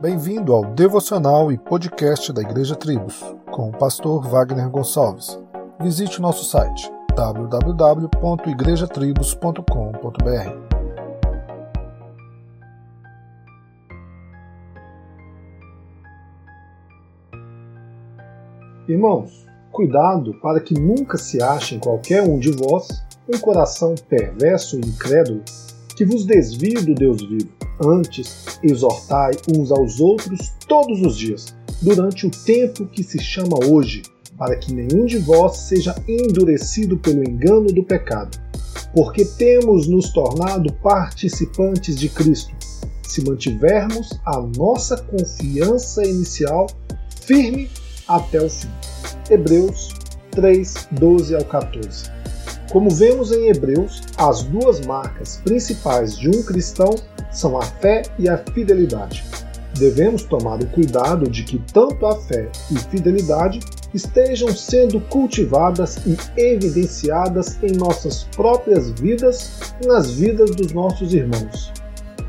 Bem-vindo ao devocional e podcast da Igreja Tribos, com o pastor Wagner Gonçalves. Visite o nosso site www.igrejatribos.com.br. Irmãos, cuidado para que nunca se ache em qualquer um de vós um coração perverso e incrédulo que vos desvie do Deus vivo. Antes, exortai uns aos outros todos os dias, durante o tempo que se chama hoje, para que nenhum de vós seja endurecido pelo engano do pecado. Porque temos nos tornado participantes de Cristo, se mantivermos a nossa confiança inicial firme até o fim. Hebreus 3, 12 ao 14. Como vemos em Hebreus, as duas marcas principais de um cristão são a fé e a fidelidade. Devemos tomar o cuidado de que tanto a fé e fidelidade estejam sendo cultivadas e evidenciadas em nossas próprias vidas e nas vidas dos nossos irmãos.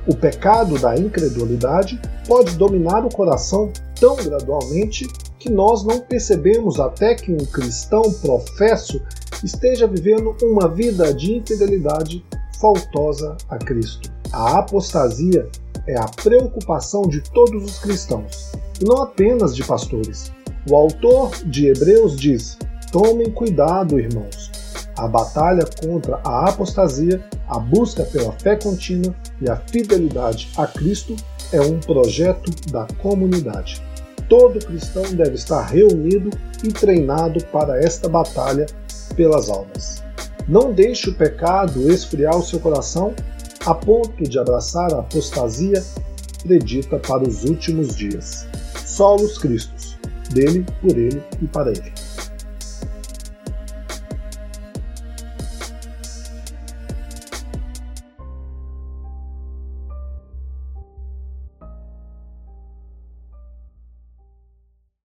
O pecado da incredulidade pode dominar o coração tão gradualmente que nós não percebemos até que um cristão professo esteja vivendo uma vida de infidelidade faltosa a Cristo. A apostasia é a preocupação de todos os cristãos, e não apenas de pastores. O autor de Hebreus diz: Tomem cuidado, irmãos. A batalha contra a apostasia, a busca pela fé contínua e a fidelidade a Cristo é um projeto da comunidade. Todo cristão deve estar reunido e treinado para esta batalha pelas almas. Não deixe o pecado esfriar o seu coração a ponto de abraçar a apostasia predita para os últimos dias. Solos Cristos, dele, por ele e para ele.